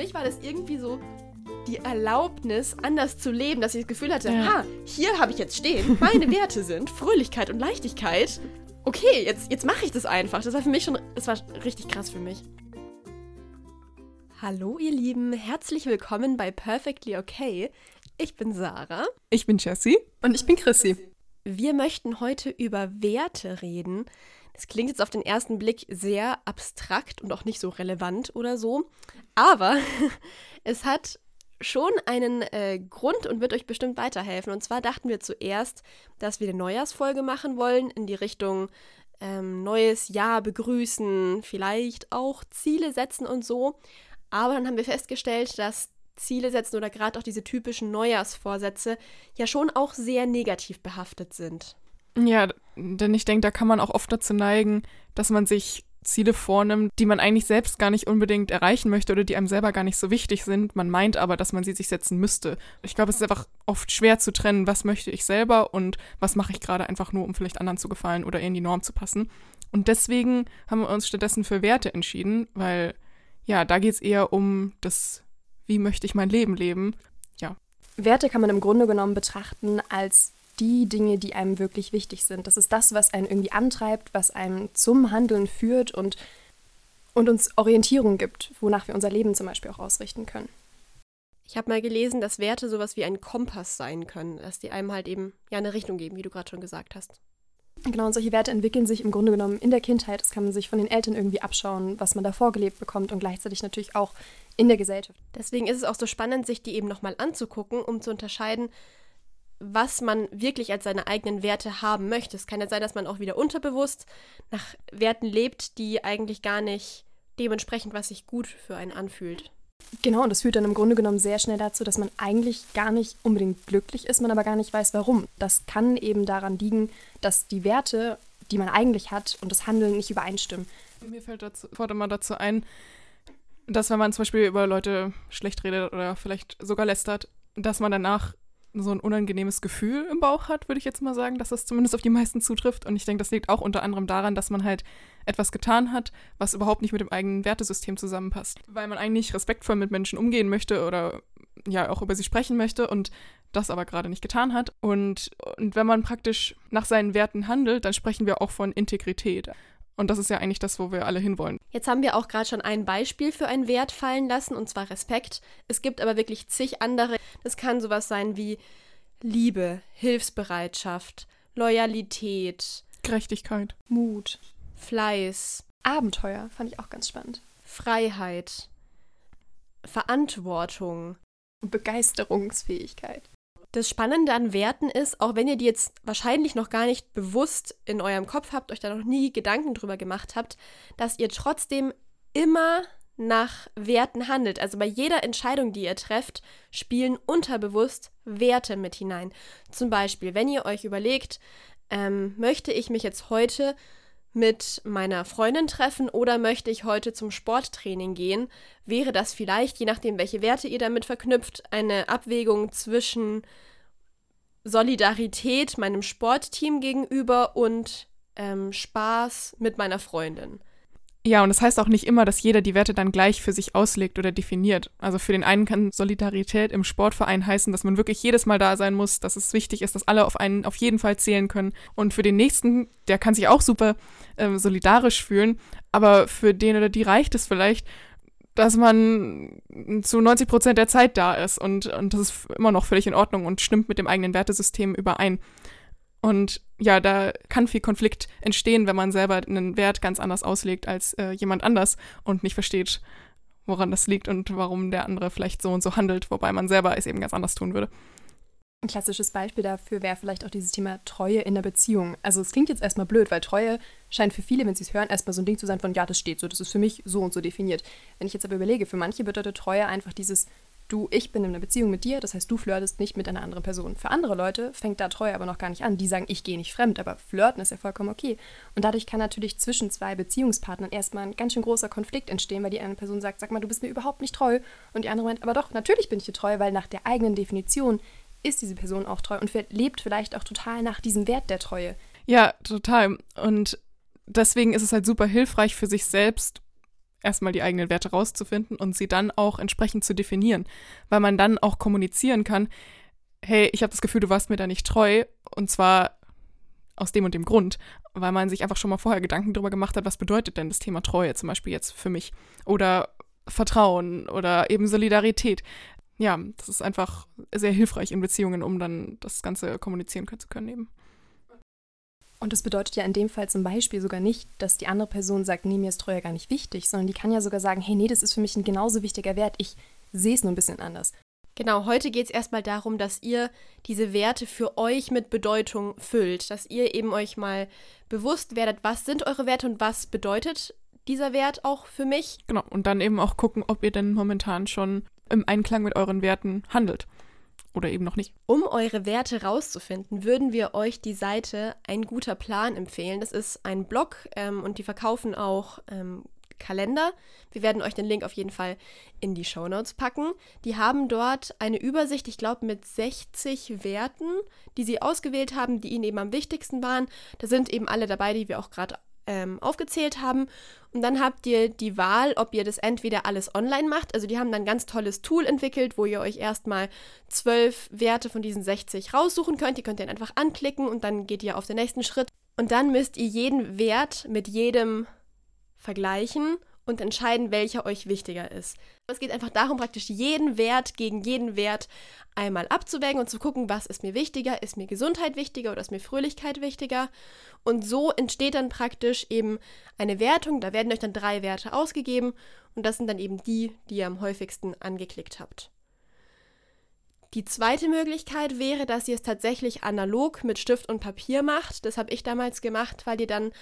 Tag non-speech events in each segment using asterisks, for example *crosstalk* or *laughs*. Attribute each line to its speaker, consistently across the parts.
Speaker 1: mich war das irgendwie so die Erlaubnis, anders zu leben, dass ich das Gefühl hatte,
Speaker 2: Ja.
Speaker 1: ha, hier habe ich jetzt stehen, meine Werte sind Fröhlichkeit und Leichtigkeit. Okay, jetzt, jetzt mache ich das einfach. Das war für mich schon, das war richtig krass für mich. Hallo ihr Lieben, herzlich willkommen bei Perfectly Okay. Ich bin Sarah.
Speaker 2: Ich bin Jessie.
Speaker 3: Und ich bin Chrissy.
Speaker 1: Wir möchten heute über Werte reden. Das klingt jetzt auf den ersten Blick sehr abstrakt und auch nicht so relevant oder so. Aber *laughs* es hat schon einen äh, Grund und wird euch bestimmt weiterhelfen. Und zwar dachten wir zuerst, dass wir eine Neujahrsfolge machen wollen in die Richtung ähm, neues Jahr begrüßen, vielleicht auch Ziele setzen und so. Aber dann haben wir festgestellt, dass Ziele setzen oder gerade auch diese typischen Neujahrsvorsätze ja schon auch sehr negativ behaftet sind.
Speaker 2: Ja, denn ich denke, da kann man auch oft dazu neigen, dass man sich Ziele vornimmt, die man eigentlich selbst gar nicht unbedingt erreichen möchte oder die einem selber gar nicht so wichtig sind. Man meint aber, dass man sie sich setzen müsste. Ich glaube, es ist einfach oft schwer zu trennen, was möchte ich selber und was mache ich gerade einfach nur, um vielleicht anderen zu gefallen oder in die Norm zu passen. Und deswegen haben wir uns stattdessen für Werte entschieden, weil ja, da geht es eher um das, wie möchte ich mein Leben leben.
Speaker 3: Werte kann man im Grunde genommen betrachten als die Dinge, die einem wirklich wichtig sind. Das ist das, was einen irgendwie antreibt, was einem zum Handeln führt und, und uns Orientierung gibt, wonach wir unser Leben zum Beispiel auch ausrichten können.
Speaker 1: Ich habe mal gelesen, dass Werte sowas wie ein Kompass sein können, dass die einem halt eben ja eine Richtung geben, wie du gerade schon gesagt hast.
Speaker 3: Genau, und solche Werte entwickeln sich im Grunde genommen in der Kindheit. Das kann man sich von den Eltern irgendwie abschauen, was man da vorgelebt bekommt und gleichzeitig natürlich auch in der Gesellschaft.
Speaker 1: Deswegen ist es auch so spannend, sich die eben nochmal anzugucken, um zu unterscheiden, was man wirklich als seine eigenen Werte haben möchte. Es kann ja sein, dass man auch wieder unterbewusst nach Werten lebt, die eigentlich gar nicht dementsprechend, was sich gut für einen anfühlt.
Speaker 3: Genau, und das führt dann im Grunde genommen sehr schnell dazu, dass man eigentlich gar nicht unbedingt glücklich ist, man aber gar nicht weiß, warum. Das kann eben daran liegen, dass die Werte, die man eigentlich hat, und das Handeln nicht übereinstimmen.
Speaker 2: Mir fällt dazu, sofort immer dazu ein, dass wenn man zum Beispiel über Leute schlecht redet oder vielleicht sogar lästert, dass man danach so ein unangenehmes Gefühl im Bauch hat, würde ich jetzt mal sagen, dass das zumindest auf die meisten zutrifft. Und ich denke, das liegt auch unter anderem daran, dass man halt etwas getan hat, was überhaupt nicht mit dem eigenen Wertesystem zusammenpasst. Weil man eigentlich respektvoll mit Menschen umgehen möchte oder ja auch über sie sprechen möchte und das aber gerade nicht getan hat. Und, und wenn man praktisch nach seinen Werten handelt, dann sprechen wir auch von Integrität. Und das ist ja eigentlich das, wo wir alle hinwollen.
Speaker 1: Jetzt haben wir auch gerade schon ein Beispiel für einen Wert fallen lassen, und zwar Respekt. Es gibt aber wirklich zig andere. Das kann sowas sein wie Liebe, Hilfsbereitschaft, Loyalität,
Speaker 2: Gerechtigkeit.
Speaker 3: Mut,
Speaker 1: Fleiß,
Speaker 3: Abenteuer fand ich auch ganz spannend.
Speaker 1: Freiheit, Verantwortung.
Speaker 3: Und Begeisterungsfähigkeit.
Speaker 1: Das Spannende an Werten ist, auch wenn ihr die jetzt wahrscheinlich noch gar nicht bewusst in eurem Kopf habt, euch da noch nie Gedanken drüber gemacht habt, dass ihr trotzdem immer nach Werten handelt. Also bei jeder Entscheidung, die ihr trefft, spielen unterbewusst Werte mit hinein. Zum Beispiel, wenn ihr euch überlegt, ähm, möchte ich mich jetzt heute mit meiner Freundin treffen oder möchte ich heute zum Sporttraining gehen, wäre das vielleicht, je nachdem, welche Werte ihr damit verknüpft, eine Abwägung zwischen Solidarität meinem Sportteam gegenüber und ähm, Spaß mit meiner Freundin.
Speaker 2: Ja, und das heißt auch nicht immer, dass jeder die Werte dann gleich für sich auslegt oder definiert. Also für den einen kann Solidarität im Sportverein heißen, dass man wirklich jedes Mal da sein muss, dass es wichtig ist, dass alle auf einen auf jeden Fall zählen können. Und für den nächsten, der kann sich auch super ähm, solidarisch fühlen, aber für den oder die reicht es vielleicht, dass man zu 90 Prozent der Zeit da ist und, und das ist immer noch völlig in Ordnung und stimmt mit dem eigenen Wertesystem überein. Und ja, da kann viel Konflikt entstehen, wenn man selber einen Wert ganz anders auslegt als äh, jemand anders und nicht versteht, woran das liegt und warum der andere vielleicht so und so handelt, wobei man selber es eben ganz anders tun würde.
Speaker 3: Ein klassisches Beispiel dafür wäre vielleicht auch dieses Thema Treue in der Beziehung. Also es klingt jetzt erstmal blöd, weil Treue scheint für viele, wenn sie es hören, erstmal so ein Ding zu sein von, ja, das steht so, das ist für mich so und so definiert. Wenn ich jetzt aber überlege, für manche bedeutet Treue einfach dieses, du, ich bin in einer Beziehung mit dir, das heißt, du flirtest nicht mit einer anderen Person. Für andere Leute fängt da Treue aber noch gar nicht an. Die sagen, ich gehe nicht fremd, aber flirten ist ja vollkommen okay. Und dadurch kann natürlich zwischen zwei Beziehungspartnern erstmal ein ganz schön großer Konflikt entstehen, weil die eine Person sagt, sag mal, du bist mir überhaupt nicht treu. Und die andere meint, aber doch, natürlich bin ich dir treu, weil nach der eigenen Definition ist diese Person auch treu und lebt vielleicht auch total nach diesem Wert der Treue.
Speaker 2: Ja, total. Und deswegen ist es halt super hilfreich für sich selbst, erstmal die eigenen Werte rauszufinden und sie dann auch entsprechend zu definieren, weil man dann auch kommunizieren kann, hey, ich habe das Gefühl, du warst mir da nicht treu und zwar aus dem und dem Grund, weil man sich einfach schon mal vorher Gedanken darüber gemacht hat, was bedeutet denn das Thema Treue zum Beispiel jetzt für mich oder Vertrauen oder eben Solidarität. Ja, das ist einfach sehr hilfreich in Beziehungen, um dann das Ganze kommunizieren zu können eben.
Speaker 3: Und das bedeutet ja in dem Fall zum Beispiel sogar nicht, dass die andere Person sagt, nee, mir ist Treue gar nicht wichtig, sondern die kann ja sogar sagen, hey, nee, das ist für mich ein genauso wichtiger Wert, ich sehe es nur ein bisschen anders.
Speaker 1: Genau, heute geht es erstmal darum, dass ihr diese Werte für euch mit Bedeutung füllt, dass ihr eben euch mal bewusst werdet, was sind eure Werte und was bedeutet dieser Wert auch für mich.
Speaker 2: Genau, und dann eben auch gucken, ob ihr denn momentan schon im Einklang mit euren Werten handelt oder eben noch nicht.
Speaker 1: Um eure Werte rauszufinden, würden wir euch die Seite Ein guter Plan empfehlen. Das ist ein Blog ähm, und die verkaufen auch ähm, Kalender. Wir werden euch den Link auf jeden Fall in die Show Notes packen. Die haben dort eine Übersicht, ich glaube, mit 60 Werten, die sie ausgewählt haben, die ihnen eben am wichtigsten waren. Da sind eben alle dabei, die wir auch gerade ähm, aufgezählt haben. Und dann habt ihr die Wahl, ob ihr das entweder alles online macht. Also die haben dann ein ganz tolles Tool entwickelt, wo ihr euch erstmal zwölf Werte von diesen 60 raussuchen könnt. Die könnt ihr einfach anklicken und dann geht ihr auf den nächsten Schritt. Und dann müsst ihr jeden Wert mit jedem vergleichen und entscheiden, welcher euch wichtiger ist. Es geht einfach darum, praktisch jeden Wert gegen jeden Wert einmal abzuwägen und zu gucken, was ist mir wichtiger, ist mir Gesundheit wichtiger oder ist mir Fröhlichkeit wichtiger. Und so entsteht dann praktisch eben eine Wertung. Da werden euch dann drei Werte ausgegeben und das sind dann eben die, die ihr am häufigsten angeklickt habt. Die zweite Möglichkeit wäre, dass ihr es tatsächlich analog mit Stift und Papier macht. Das habe ich damals gemacht, weil ihr dann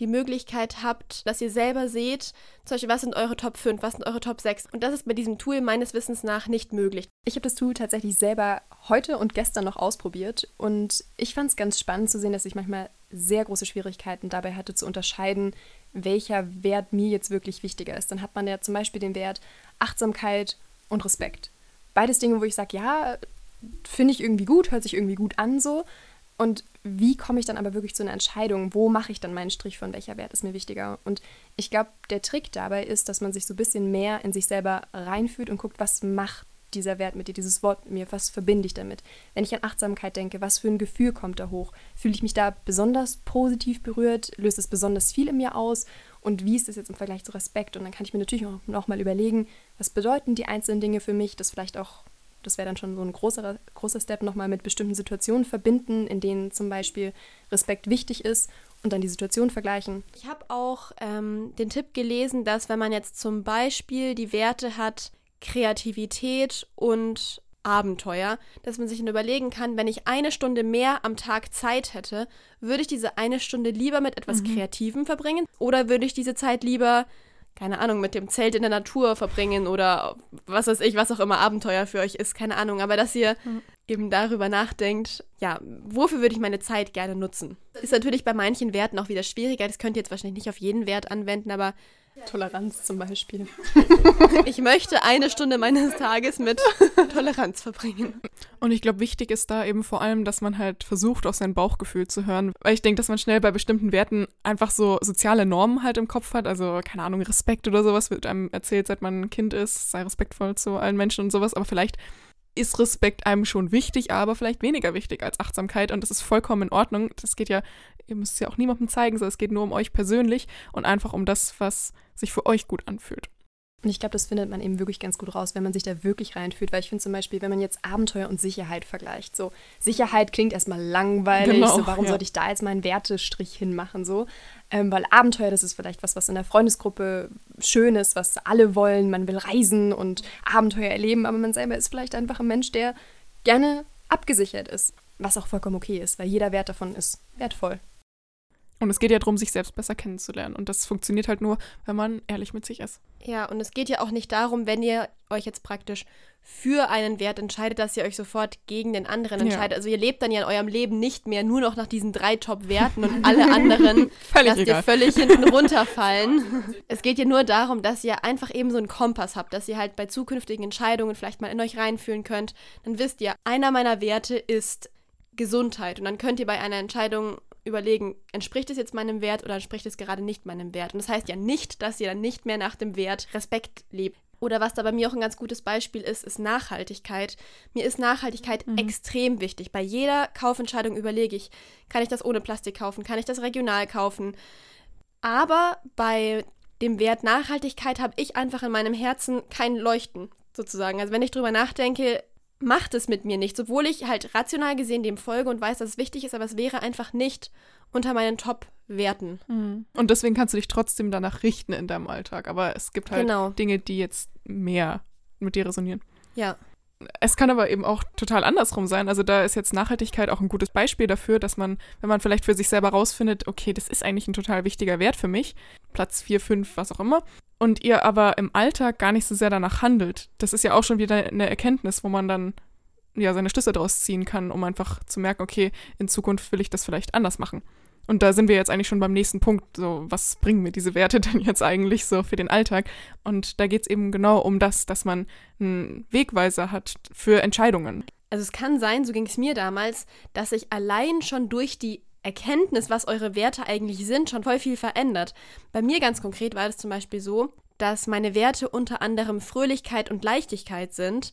Speaker 1: die Möglichkeit habt, dass ihr selber seht, zum Beispiel, was sind eure Top 5, was sind eure Top 6. Und das ist bei diesem Tool meines Wissens nach nicht möglich.
Speaker 3: Ich habe das Tool tatsächlich selber heute und gestern noch ausprobiert und ich fand es ganz spannend zu sehen, dass ich manchmal sehr große Schwierigkeiten dabei hatte zu unterscheiden, welcher Wert mir jetzt wirklich wichtiger ist. Dann hat man ja zum Beispiel den Wert Achtsamkeit und Respekt. Beides Dinge, wo ich sage, ja, finde ich irgendwie gut, hört sich irgendwie gut an so. Und wie komme ich dann aber wirklich zu einer Entscheidung? Wo mache ich dann meinen Strich von welcher Wert ist mir wichtiger? Und ich glaube, der Trick dabei ist, dass man sich so ein bisschen mehr in sich selber reinfühlt und guckt, was macht dieser Wert mit dir, dieses Wort mit mir, was verbinde ich damit? Wenn ich an Achtsamkeit denke, was für ein Gefühl kommt da hoch? Fühle ich mich da besonders positiv berührt? Löst es besonders viel in mir aus? Und wie ist das jetzt im Vergleich zu Respekt? Und dann kann ich mir natürlich auch noch mal überlegen, was bedeuten die einzelnen Dinge für mich, das vielleicht auch das wäre dann schon so ein großer, großer Step, nochmal mit bestimmten Situationen verbinden, in denen zum Beispiel Respekt wichtig ist und dann die Situation vergleichen.
Speaker 1: Ich habe auch ähm, den Tipp gelesen, dass wenn man jetzt zum Beispiel die Werte hat, Kreativität und Abenteuer, dass man sich dann überlegen kann, wenn ich eine Stunde mehr am Tag Zeit hätte, würde ich diese eine Stunde lieber mit etwas mhm. Kreativem verbringen oder würde ich diese Zeit lieber keine Ahnung, mit dem Zelt in der Natur verbringen oder was weiß ich, was auch immer Abenteuer für euch ist, keine Ahnung. Aber dass ihr mhm. eben darüber nachdenkt, ja, wofür würde ich meine Zeit gerne nutzen? Ist natürlich bei manchen Werten auch wieder schwieriger. Das könnt ihr jetzt wahrscheinlich nicht auf jeden Wert anwenden, aber
Speaker 3: Toleranz zum Beispiel.
Speaker 1: ich möchte eine Stunde meines Tages mit Toleranz verbringen.
Speaker 2: Und ich glaube, wichtig ist da eben vor allem, dass man halt versucht, auf sein Bauchgefühl zu hören. Weil ich denke, dass man schnell bei bestimmten Werten einfach so soziale Normen halt im Kopf hat. Also, keine Ahnung, Respekt oder sowas wird einem erzählt, seit man ein Kind ist. Sei respektvoll zu allen Menschen und sowas. Aber vielleicht ist Respekt einem schon wichtig, aber vielleicht weniger wichtig als Achtsamkeit und das ist vollkommen in Ordnung. Das geht ja, ihr müsst es ja auch niemandem zeigen, sondern es geht nur um euch persönlich und einfach um das, was sich für euch gut anfühlt.
Speaker 3: Und ich glaube, das findet man eben wirklich ganz gut raus, wenn man sich da wirklich reinfühlt. Weil ich finde zum Beispiel, wenn man jetzt Abenteuer und Sicherheit vergleicht, so Sicherheit klingt erstmal langweilig, genau, so warum ja. sollte ich da jetzt meinen Wertestrich hinmachen, so. Ähm, weil Abenteuer, das ist vielleicht was, was in der Freundesgruppe schön ist, was alle wollen. Man will reisen und Abenteuer erleben, aber man selber ist vielleicht einfach ein Mensch, der gerne abgesichert ist. Was auch vollkommen okay ist, weil jeder Wert davon ist wertvoll.
Speaker 2: Und es geht ja darum, sich selbst besser kennenzulernen. Und das funktioniert halt nur, wenn man ehrlich mit sich ist.
Speaker 1: Ja, und es geht ja auch nicht darum, wenn ihr euch jetzt praktisch für einen Wert entscheidet, dass ihr euch sofort gegen den anderen entscheidet. Ja. Also ihr lebt dann ja in eurem Leben nicht mehr nur noch nach diesen drei Top-Werten und alle anderen *laughs* lasst egal. ihr völlig hinten runterfallen. es geht ja nur darum, dass ihr einfach eben so einen Kompass habt, dass ihr halt bei zukünftigen Entscheidungen vielleicht mal in euch reinfühlen könnt. Dann wisst ihr, einer meiner Werte ist Gesundheit. Und dann könnt ihr bei einer Entscheidung überlegen, entspricht es jetzt meinem Wert oder entspricht es gerade nicht meinem Wert. Und das heißt ja nicht, dass ihr dann nicht mehr nach dem Wert Respekt lebt. Oder was da bei mir auch ein ganz gutes Beispiel ist, ist Nachhaltigkeit. Mir ist Nachhaltigkeit mhm. extrem wichtig. Bei jeder Kaufentscheidung überlege ich, kann ich das ohne Plastik kaufen? Kann ich das regional kaufen? Aber bei dem Wert Nachhaltigkeit habe ich einfach in meinem Herzen kein Leuchten, sozusagen. Also wenn ich drüber nachdenke, macht es mit mir nichts, obwohl ich halt rational gesehen dem folge und weiß, dass es wichtig ist, aber es wäre einfach nicht unter meinen Top-Werten.
Speaker 2: Mhm. Und deswegen kannst du dich trotzdem danach richten in deinem Alltag. Aber es gibt halt genau. Dinge, die jetzt mehr mit dir resonieren.
Speaker 1: Ja.
Speaker 2: Es kann aber eben auch total andersrum sein. Also da ist jetzt Nachhaltigkeit auch ein gutes Beispiel dafür, dass man, wenn man vielleicht für sich selber rausfindet, okay, das ist eigentlich ein total wichtiger Wert für mich, Platz 4, 5, was auch immer, und ihr aber im Alltag gar nicht so sehr danach handelt. Das ist ja auch schon wieder eine Erkenntnis, wo man dann ja seine Schlüsse daraus ziehen kann, um einfach zu merken, okay, in Zukunft will ich das vielleicht anders machen. Und da sind wir jetzt eigentlich schon beim nächsten Punkt. So, was bringen mir diese Werte *laughs* denn jetzt eigentlich so für den Alltag? Und da geht es eben genau um das, dass man einen Wegweiser hat für Entscheidungen.
Speaker 1: Also es kann sein, so ging es mir damals, dass sich allein schon durch die Erkenntnis, was eure Werte eigentlich sind, schon voll viel verändert. Bei mir ganz konkret war es zum Beispiel so, dass meine Werte unter anderem Fröhlichkeit und Leichtigkeit sind.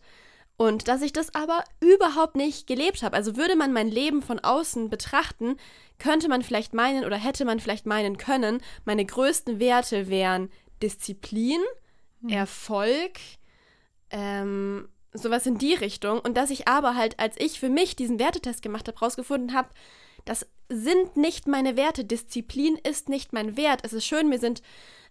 Speaker 1: Und dass ich das aber überhaupt nicht gelebt habe. Also würde man mein Leben von außen betrachten, könnte man vielleicht meinen oder hätte man vielleicht meinen können, meine größten Werte wären Disziplin, hm. Erfolg, ähm, sowas in die Richtung. Und dass ich aber halt, als ich für mich diesen Wertetest gemacht habe, rausgefunden habe, das sind nicht meine Werte. Disziplin ist nicht mein Wert. Es ist schön, mir sind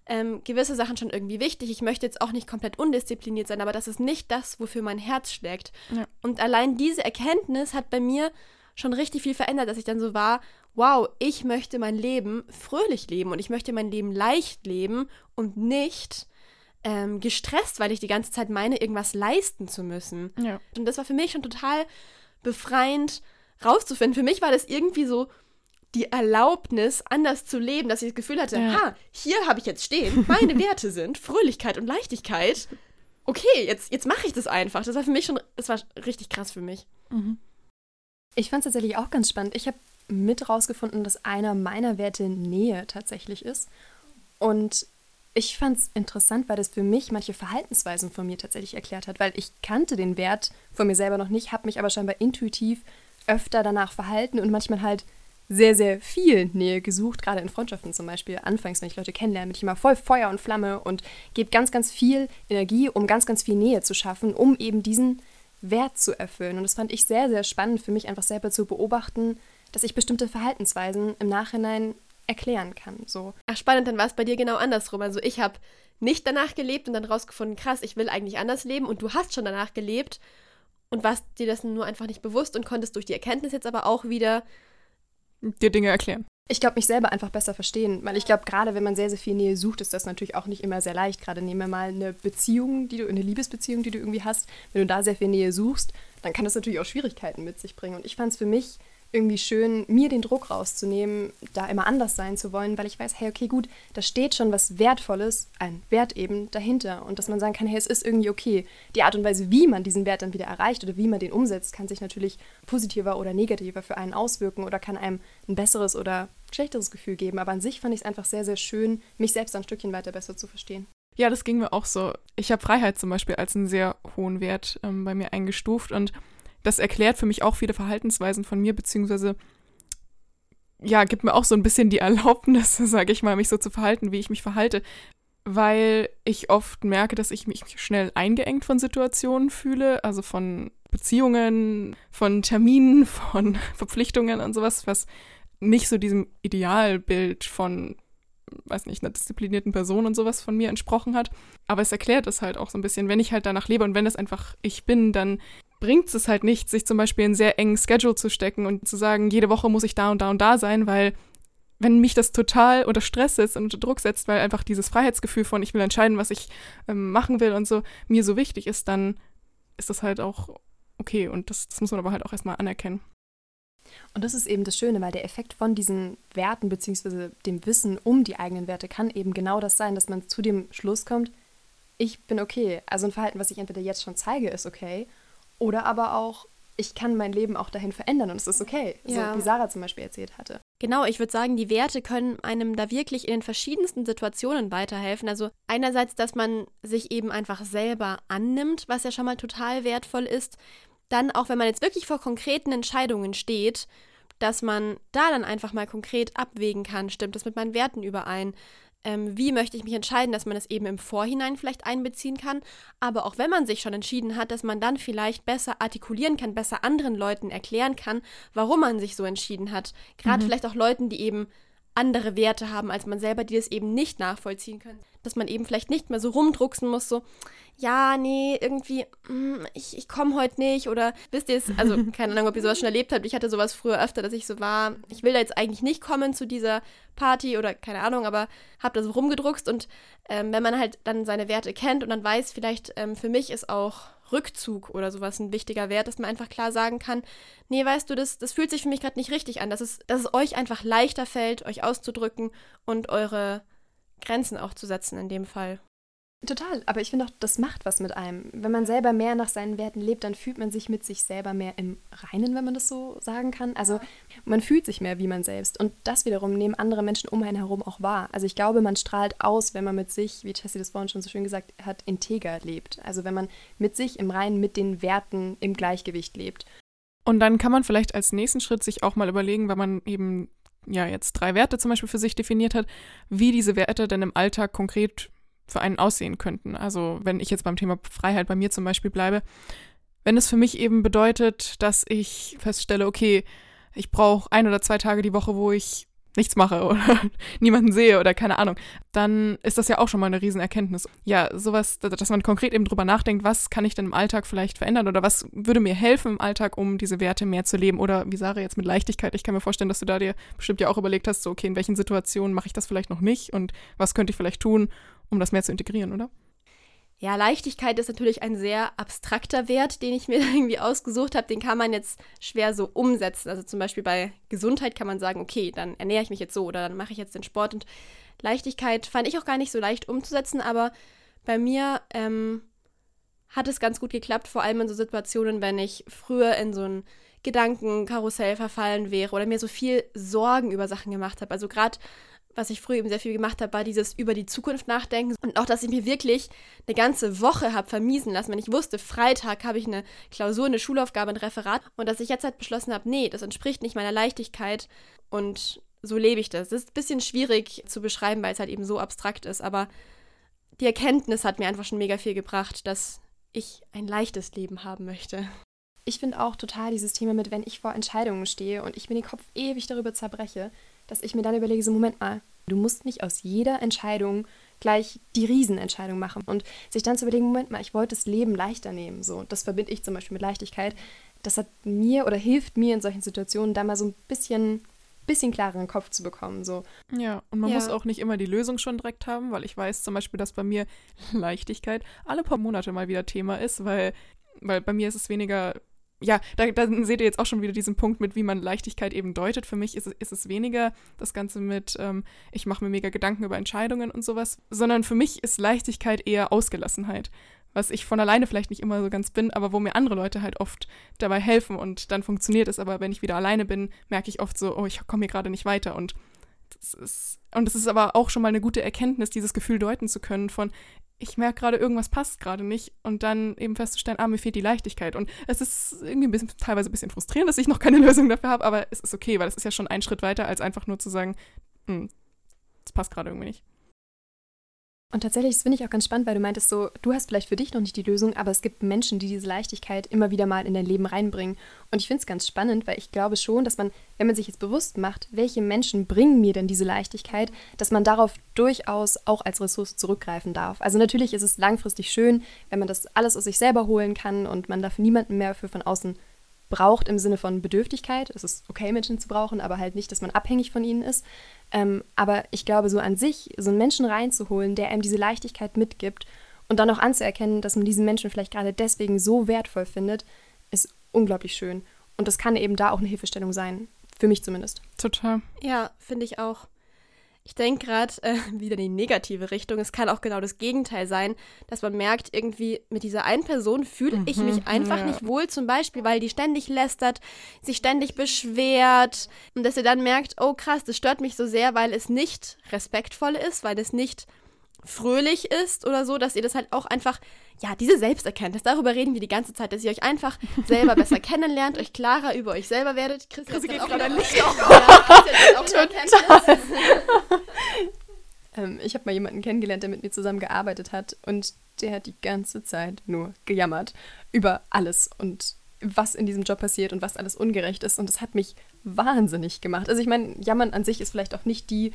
Speaker 1: ähm, gewisse Sachen schon irgendwie wichtig. Ich möchte jetzt auch nicht komplett undiszipliniert sein, aber das ist nicht das, wofür mein Herz schlägt. Ja. Und allein diese Erkenntnis hat bei mir schon richtig viel verändert, dass ich dann so war, wow, ich möchte mein Leben fröhlich leben und ich möchte mein Leben leicht leben und nicht ähm, gestresst, weil ich die ganze Zeit meine, irgendwas leisten zu müssen. Ja. Und das war für mich schon total befreiend rauszufinden. Für mich war das irgendwie so, die Erlaubnis, anders zu leben, dass ich das Gefühl hatte, ja. ha, hier habe ich jetzt stehen, meine *laughs* Werte sind Fröhlichkeit und Leichtigkeit. Okay, jetzt, jetzt mache ich das einfach. Das war für mich schon, das war richtig krass für mich. Mhm.
Speaker 3: Ich fand es tatsächlich auch ganz spannend. Ich habe mit rausgefunden, dass einer meiner Werte Nähe tatsächlich ist. Und ich fand es interessant, weil das für mich manche Verhaltensweisen von mir tatsächlich erklärt hat, weil ich kannte den Wert von mir selber noch nicht, habe mich aber scheinbar intuitiv öfter danach verhalten und manchmal halt sehr, sehr viel Nähe gesucht, gerade in Freundschaften zum Beispiel. Anfangs, wenn ich Leute kennenlerne, bin ich immer voll Feuer und Flamme und gebe ganz, ganz viel Energie, um ganz, ganz viel Nähe zu schaffen, um eben diesen Wert zu erfüllen. Und das fand ich sehr, sehr spannend für mich, einfach selber zu beobachten, dass ich bestimmte Verhaltensweisen im Nachhinein erklären kann. So.
Speaker 1: Ach, spannend, dann war es bei dir genau andersrum. Also ich habe nicht danach gelebt und dann rausgefunden, krass, ich will eigentlich anders leben und du hast schon danach gelebt und warst dir dessen nur einfach nicht bewusst und konntest durch die Erkenntnis jetzt aber auch wieder
Speaker 2: dir Dinge erklären.
Speaker 3: Ich glaube, mich selber einfach besser verstehen, weil ich glaube, gerade wenn man sehr, sehr viel Nähe sucht, ist das natürlich auch nicht immer sehr leicht. Gerade nehmen wir mal eine Beziehung, die du, eine Liebesbeziehung, die du irgendwie hast. Wenn du da sehr viel Nähe suchst, dann kann das natürlich auch Schwierigkeiten mit sich bringen. Und ich fand es für mich irgendwie schön, mir den Druck rauszunehmen, da immer anders sein zu wollen, weil ich weiß, hey, okay, gut, da steht schon was Wertvolles, ein Wert eben dahinter und dass man sagen kann, hey, es ist irgendwie okay. Die Art und Weise, wie man diesen Wert dann wieder erreicht oder wie man den umsetzt, kann sich natürlich positiver oder negativer für einen auswirken oder kann einem ein besseres oder schlechteres Gefühl geben. Aber an sich fand ich es einfach sehr, sehr schön, mich selbst ein Stückchen weiter besser zu verstehen.
Speaker 2: Ja, das ging mir auch so. Ich habe Freiheit zum Beispiel als einen sehr hohen Wert ähm, bei mir eingestuft und das erklärt für mich auch viele Verhaltensweisen von mir, beziehungsweise ja, gibt mir auch so ein bisschen die Erlaubnis, *laughs* sage ich mal, mich so zu verhalten, wie ich mich verhalte, weil ich oft merke, dass ich mich schnell eingeengt von Situationen fühle, also von Beziehungen, von Terminen, *laughs* von Verpflichtungen und sowas, was nicht so diesem Idealbild von, weiß nicht, einer disziplinierten Person und sowas von mir entsprochen hat. Aber es erklärt es halt auch so ein bisschen, wenn ich halt danach lebe und wenn es einfach ich bin, dann bringt es halt nicht, sich zum Beispiel in einen sehr engen Schedule zu stecken und zu sagen, jede Woche muss ich da und da und da sein, weil wenn mich das total unter Stress setzt und unter Druck setzt, weil einfach dieses Freiheitsgefühl von, ich will entscheiden, was ich ähm, machen will und so, mir so wichtig ist, dann ist das halt auch okay und das, das muss man aber halt auch erstmal anerkennen.
Speaker 3: Und das ist eben das Schöne, weil der Effekt von diesen Werten bzw. dem Wissen um die eigenen Werte kann eben genau das sein, dass man zu dem Schluss kommt, ich bin okay. Also ein Verhalten, was ich entweder jetzt schon zeige, ist okay oder aber auch, ich kann mein Leben auch dahin verändern und es ist okay.
Speaker 1: Ja.
Speaker 3: So wie Sarah zum Beispiel erzählt hatte.
Speaker 1: Genau, ich würde sagen, die Werte können einem da wirklich in den verschiedensten Situationen weiterhelfen. Also einerseits, dass man sich eben einfach selber annimmt, was ja schon mal total wertvoll ist. Dann auch, wenn man jetzt wirklich vor konkreten Entscheidungen steht, dass man da dann einfach mal konkret abwägen kann, stimmt das mit meinen Werten überein? Ähm, wie möchte ich mich entscheiden, dass man das eben im Vorhinein vielleicht einbeziehen kann, aber auch wenn man sich schon entschieden hat, dass man dann vielleicht besser artikulieren kann, besser anderen Leuten erklären kann, warum man sich so entschieden hat. Gerade mhm. vielleicht auch Leuten, die eben andere Werte haben als man selber, die das eben nicht nachvollziehen können. Dass man eben vielleicht nicht mehr so rumdrucksen muss, so, ja, nee, irgendwie, mm, ich, ich komme heute nicht oder wisst ihr es, also *laughs* keine Ahnung, ob ihr sowas schon erlebt habt, ich hatte sowas früher öfter, dass ich so war, ich will da jetzt eigentlich nicht kommen zu dieser Party oder keine Ahnung, aber hab da so rumgedruckst und ähm, wenn man halt dann seine Werte kennt und dann weiß, vielleicht ähm, für mich ist auch Rückzug oder sowas ein wichtiger Wert, dass man einfach klar sagen kann, nee, weißt du, das, das fühlt sich für mich gerade nicht richtig an, dass es, dass es euch einfach leichter fällt, euch auszudrücken und eure Grenzen auch zu setzen in dem Fall.
Speaker 3: Total, aber ich finde auch, das macht was mit einem. Wenn man selber mehr nach seinen Werten lebt, dann fühlt man sich mit sich selber mehr im Reinen, wenn man das so sagen kann. Also man fühlt sich mehr wie man selbst. Und das wiederum nehmen andere Menschen um einen herum auch wahr. Also ich glaube, man strahlt aus, wenn man mit sich, wie Jessie das vorhin schon so schön gesagt hat, integer lebt. Also wenn man mit sich im Reinen, mit den Werten im Gleichgewicht lebt.
Speaker 2: Und dann kann man vielleicht als nächsten Schritt sich auch mal überlegen, wenn man eben ja jetzt drei Werte zum Beispiel für sich definiert hat, wie diese Werte denn im Alltag konkret für einen aussehen könnten. Also wenn ich jetzt beim Thema Freiheit bei mir zum Beispiel bleibe, wenn es für mich eben bedeutet, dass ich feststelle, okay, ich brauche ein oder zwei Tage die Woche, wo ich nichts mache *laughs* oder niemanden sehe oder keine Ahnung, dann ist das ja auch schon mal eine Riesenerkenntnis. Ja, sowas, dass man konkret eben drüber nachdenkt, was kann ich denn im Alltag vielleicht verändern oder was würde mir helfen im Alltag, um diese Werte mehr zu leben oder wie Sarah jetzt mit Leichtigkeit. Ich kann mir vorstellen, dass du da dir bestimmt ja auch überlegt hast, so okay, in welchen Situationen mache ich das vielleicht noch nicht und was könnte ich vielleicht tun, um das mehr zu integrieren, oder?
Speaker 1: Ja, Leichtigkeit ist natürlich ein sehr abstrakter Wert, den ich mir *laughs* irgendwie ausgesucht habe. Den kann man jetzt schwer so umsetzen. Also zum Beispiel bei Gesundheit kann man sagen, okay, dann ernähre ich mich jetzt so oder dann mache ich jetzt den Sport. Und Leichtigkeit fand ich auch gar nicht so leicht umzusetzen, aber bei mir ähm, hat es ganz gut geklappt, vor allem in so Situationen, wenn ich früher in so ein Gedankenkarussell verfallen wäre oder mir so viel Sorgen über Sachen gemacht habe. Also gerade was ich früher eben sehr viel gemacht habe, war dieses über die Zukunft nachdenken und auch, dass ich mir wirklich eine ganze Woche habe vermiesen lassen, wenn ich wusste, Freitag habe ich eine Klausur, eine Schulaufgabe, ein Referat und dass ich jetzt halt beschlossen habe, nee, das entspricht nicht meiner Leichtigkeit und so lebe ich das. Das ist ein bisschen schwierig zu beschreiben, weil es halt eben so abstrakt ist, aber die Erkenntnis hat mir einfach schon mega viel gebracht, dass ich ein leichtes Leben haben möchte.
Speaker 3: Ich finde auch total dieses Thema mit, wenn ich vor Entscheidungen stehe und ich mir den Kopf ewig darüber zerbreche, dass ich mir dann überlege, so Moment mal, du musst nicht aus jeder Entscheidung gleich die Riesenentscheidung machen und sich dann zu überlegen, Moment mal, ich wollte das Leben leichter nehmen, so, das verbinde ich zum Beispiel mit Leichtigkeit. Das hat mir oder hilft mir in solchen Situationen da mal so ein bisschen bisschen klareren Kopf zu bekommen. So.
Speaker 2: Ja, und man ja. muss auch nicht immer die Lösung schon direkt haben, weil ich weiß zum Beispiel, dass bei mir *laughs* Leichtigkeit alle paar Monate mal wieder Thema ist, weil, weil bei mir ist es weniger ja, da, da, seht ihr jetzt auch schon wieder diesen Punkt mit, wie man Leichtigkeit eben deutet. Für mich ist es, ist es weniger das Ganze mit, ähm, ich mache mir mega Gedanken über Entscheidungen und sowas, sondern für mich ist Leichtigkeit eher Ausgelassenheit. Was ich von alleine vielleicht nicht immer so ganz bin, aber wo mir andere Leute halt oft dabei helfen und dann funktioniert es. Aber wenn ich wieder alleine bin, merke ich oft so, oh, ich komme hier gerade nicht weiter und das ist, und es ist aber auch schon mal eine gute Erkenntnis, dieses Gefühl deuten zu können von, ich merke gerade, irgendwas passt gerade nicht und dann eben festzustellen, ah, mir fehlt die Leichtigkeit. Und es ist irgendwie ein bisschen, teilweise ein bisschen frustrierend, dass ich noch keine *laughs* Lösung dafür habe, aber es ist okay, weil es ist ja schon ein Schritt weiter, als einfach nur zu sagen, hm, das passt gerade irgendwie nicht.
Speaker 3: Und tatsächlich, das finde ich auch ganz spannend, weil du meintest so, du hast vielleicht für dich noch nicht die Lösung, aber es gibt Menschen, die diese Leichtigkeit immer wieder mal in dein Leben reinbringen. Und ich finde es ganz spannend, weil ich glaube schon, dass man, wenn man sich jetzt bewusst macht, welche Menschen bringen mir denn diese Leichtigkeit, dass man darauf durchaus auch als Ressource zurückgreifen darf. Also natürlich ist es langfristig schön, wenn man das alles aus sich selber holen kann und man dafür niemanden mehr für von außen braucht im Sinne von Bedürftigkeit. Es ist okay, Menschen zu brauchen, aber halt nicht, dass man abhängig von ihnen ist. Ähm, aber ich glaube, so an sich, so einen Menschen reinzuholen, der einem diese Leichtigkeit mitgibt und dann auch anzuerkennen, dass man diesen Menschen vielleicht gerade deswegen so wertvoll findet, ist unglaublich schön. Und das kann eben da auch eine Hilfestellung sein. Für mich zumindest.
Speaker 2: Total.
Speaker 1: Ja, finde ich auch. Ich denke gerade äh, *laughs* wieder in die negative Richtung. Es kann auch genau das Gegenteil sein, dass man merkt, irgendwie mit dieser einen Person fühle ich mich einfach
Speaker 2: ja.
Speaker 1: nicht wohl, zum Beispiel, weil die ständig lästert, sich ständig beschwert und dass ihr dann merkt, oh krass, das stört mich so sehr, weil es nicht respektvoll ist, weil es nicht fröhlich ist oder so, dass ihr das halt auch einfach, ja, diese Selbsterkenntnis, darüber reden wir die ganze Zeit, dass ihr euch einfach *laughs* selber besser kennenlernt, euch klarer über euch selber werdet. Chris,
Speaker 2: Chris geht
Speaker 1: auch
Speaker 2: gerade ein Licht
Speaker 1: Ja, Erkenntnis. *laughs*
Speaker 3: Ähm, ich habe mal jemanden kennengelernt, der mit mir zusammen gearbeitet hat und der hat die ganze Zeit nur gejammert über alles und was in diesem Job passiert und was alles ungerecht ist. Und das hat mich wahnsinnig gemacht. Also ich meine, jammern an sich ist vielleicht auch nicht die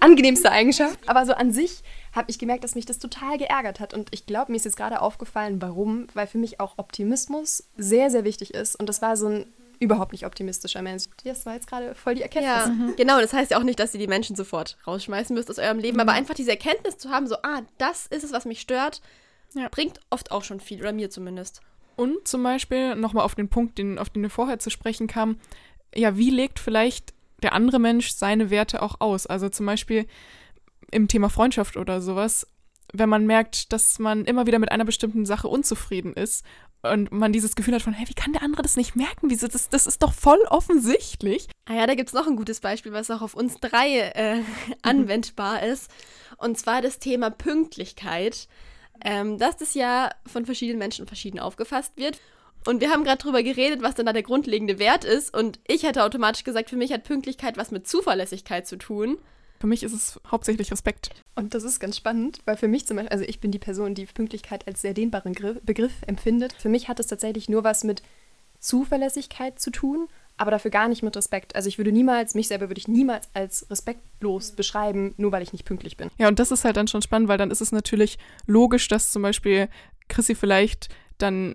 Speaker 3: angenehmste Eigenschaft, aber so an sich habe ich gemerkt, dass mich das total geärgert hat. Und ich glaube, mir ist jetzt gerade aufgefallen, warum, weil für mich auch Optimismus sehr, sehr wichtig ist. Und das war so ein überhaupt nicht optimistischer Mensch. Das war jetzt gerade voll die Erkenntnis.
Speaker 1: Ja, genau. Das heißt ja auch nicht, dass ihr die Menschen sofort rausschmeißen müsst aus eurem Leben, aber einfach diese Erkenntnis zu haben, so, ah, das ist es, was mich stört,
Speaker 2: Ja.
Speaker 1: bringt oft auch schon viel, oder mir zumindest.
Speaker 2: Und zum Beispiel nochmal auf den Punkt, den, auf den wir vorher zu sprechen kamen, ja, wie legt vielleicht der andere Mensch seine Werte auch aus? Also zum Beispiel im Thema Freundschaft oder sowas, wenn man merkt, dass man immer wieder mit einer bestimmten Sache unzufrieden ist und man dieses Gefühl hat von, hey, wie kann der andere das nicht merken? Wieso, das, das ist doch voll offensichtlich.
Speaker 1: Ah ja, da gibt es noch ein gutes Beispiel, was auch auf uns drei äh, *laughs* anwendbar ist. Und zwar das Thema Pünktlichkeit. Ähm, dass das ja von verschiedenen Menschen verschieden aufgefasst wird. Und wir haben gerade drüber geredet, was denn da der grundlegende Wert ist. Und ich hätte automatisch gesagt, für mich hat Pünktlichkeit was mit Zuverlässigkeit zu tun.
Speaker 2: Für mich ist es hauptsächlich Respekt.
Speaker 3: Und das ist ganz spannend, weil für mich zum Beispiel, also ich bin die Person, die Pünktlichkeit als sehr dehnbaren Gri- Begriff empfindet. Für mich hat es tatsächlich nur was mit Zuverlässigkeit zu tun, aber dafür gar nicht mit Respekt. Also ich würde niemals, mich selber würde ich niemals als respektlos beschreiben, nur weil ich nicht pünktlich bin.
Speaker 2: Ja, und das ist halt dann schon spannend, weil dann ist es natürlich logisch, dass zum Beispiel Chrissy vielleicht dann,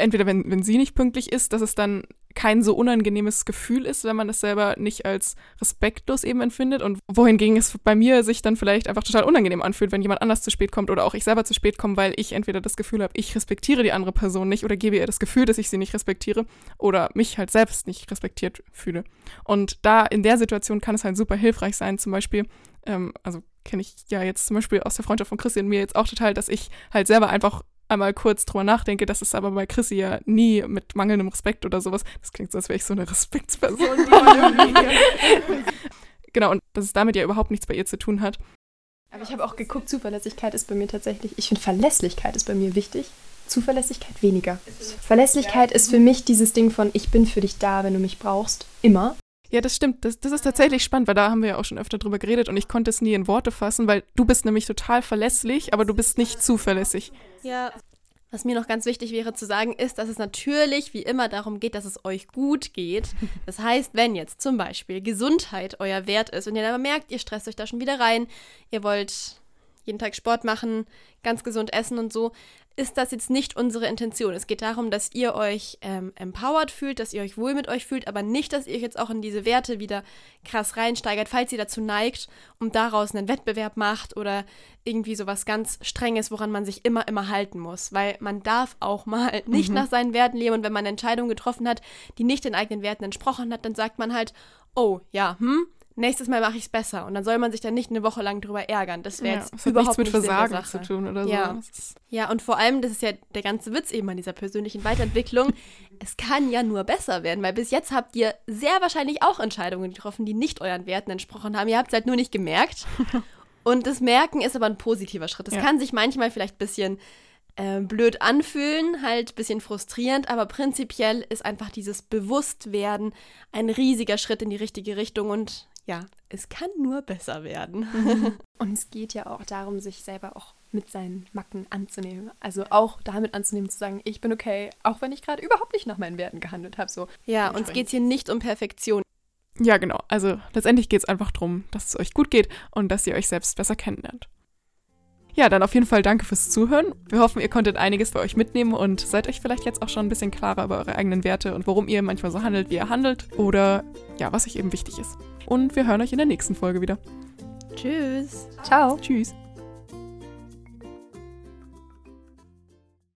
Speaker 2: entweder wenn, wenn sie nicht pünktlich ist, dass es dann kein so unangenehmes Gefühl ist, wenn man es selber nicht als respektlos eben empfindet. Und wohingegen es bei mir sich dann vielleicht einfach total unangenehm anfühlt, wenn jemand anders zu spät kommt oder auch ich selber zu spät komme, weil ich entweder das Gefühl habe, ich respektiere die andere Person nicht oder gebe ihr das Gefühl, dass ich sie nicht respektiere oder mich halt selbst nicht respektiert fühle. Und da in der Situation kann es halt super hilfreich sein, zum Beispiel, ähm, also kenne ich ja jetzt zum Beispiel aus der Freundschaft von Chrissy und mir jetzt auch total, dass ich halt selber einfach einmal kurz drüber nachdenke, das ist aber bei Chrissy ja nie mit mangelndem Respekt oder sowas. Das klingt so, als wäre ich so eine Respektsperson. *laughs* *laughs* Genau, und dass es damit ja überhaupt nichts bei ihr zu tun hat.
Speaker 3: Aber ich habe auch geguckt, Zuverlässigkeit ist bei mir tatsächlich, ich finde Verlässlichkeit ist bei mir wichtig. Zuverlässigkeit weniger. Verlässlichkeit ist für mich dieses Ding von, ich bin für dich da, wenn du mich brauchst. Immer.
Speaker 2: Ja, das stimmt. Das, das ist tatsächlich spannend, weil da haben wir ja auch schon öfter drüber geredet und ich konnte es nie in Worte fassen, weil du bist nämlich total verlässlich, aber du bist nicht zuverlässig.
Speaker 1: Ja. Was mir noch ganz wichtig wäre zu sagen, ist, dass es natürlich wie immer darum geht, dass es euch gut geht. Das heißt, wenn jetzt zum Beispiel Gesundheit euer Wert ist und ihr dann merkt, ihr stresst euch da schon wieder rein, ihr wollt jeden Tag Sport machen, ganz gesund essen und so, ist das jetzt nicht unsere Intention. Es geht darum, dass ihr euch ähm, empowered fühlt, dass ihr euch wohl mit euch fühlt, aber nicht, dass ihr euch jetzt auch in diese Werte wieder krass reinsteigert, falls ihr dazu neigt und daraus einen Wettbewerb macht oder irgendwie sowas ganz Strenges, woran man sich immer, immer halten muss. Weil man darf auch mal *laughs* nicht nach seinen Werten leben und wenn man eine Entscheidung getroffen hat, die nicht den eigenen Werten entsprochen hat, dann sagt man halt, oh ja, hm, nächstes Mal mache ich es besser. Und dann soll man sich dann nicht eine Woche lang drüber ärgern. Das wäre
Speaker 2: Ja,
Speaker 1: jetzt
Speaker 2: hat
Speaker 1: überhaupt
Speaker 2: nichts mit Versagen
Speaker 1: Sache.
Speaker 2: zu tun oder so.
Speaker 1: Ja.
Speaker 2: Das
Speaker 1: und vor allem, das ist ja der ganze Witz eben an dieser persönlichen Weiterentwicklung, es kann ja nur besser werden, weil bis jetzt habt ihr sehr wahrscheinlich auch Entscheidungen getroffen, die nicht euren Werten entsprochen haben. Ihr habt es halt nur nicht gemerkt. *laughs* Und das Merken ist aber ein positiver Schritt. Es
Speaker 2: Ja.
Speaker 1: kann sich manchmal vielleicht ein bisschen äh, blöd anfühlen, halt ein bisschen frustrierend, aber prinzipiell ist einfach dieses Bewusstwerden ein riesiger Schritt in die richtige Richtung und ja, es kann nur besser werden. *laughs*
Speaker 3: Und es geht ja auch darum, sich selber auch mit seinen Macken anzunehmen. Also auch damit anzunehmen, zu sagen, ich bin okay, auch wenn ich gerade überhaupt nicht nach meinen Werten gehandelt habe. So.
Speaker 1: Ja, uns geht es hier nicht um Perfektion.
Speaker 2: Ja, genau. Also letztendlich geht es einfach darum, dass es euch gut geht und dass ihr euch selbst besser kennenlernt. Ja, dann auf jeden Fall danke fürs Zuhören. Wir hoffen, ihr konntet einiges bei euch mitnehmen und seid euch vielleicht jetzt auch schon ein bisschen klarer über eure eigenen Werte und warum ihr manchmal so handelt, wie ihr handelt oder ja, was euch eben wichtig ist. Und wir hören euch in der nächsten Folge wieder.
Speaker 1: Tschüss.
Speaker 3: Ciao.
Speaker 2: Tschüss.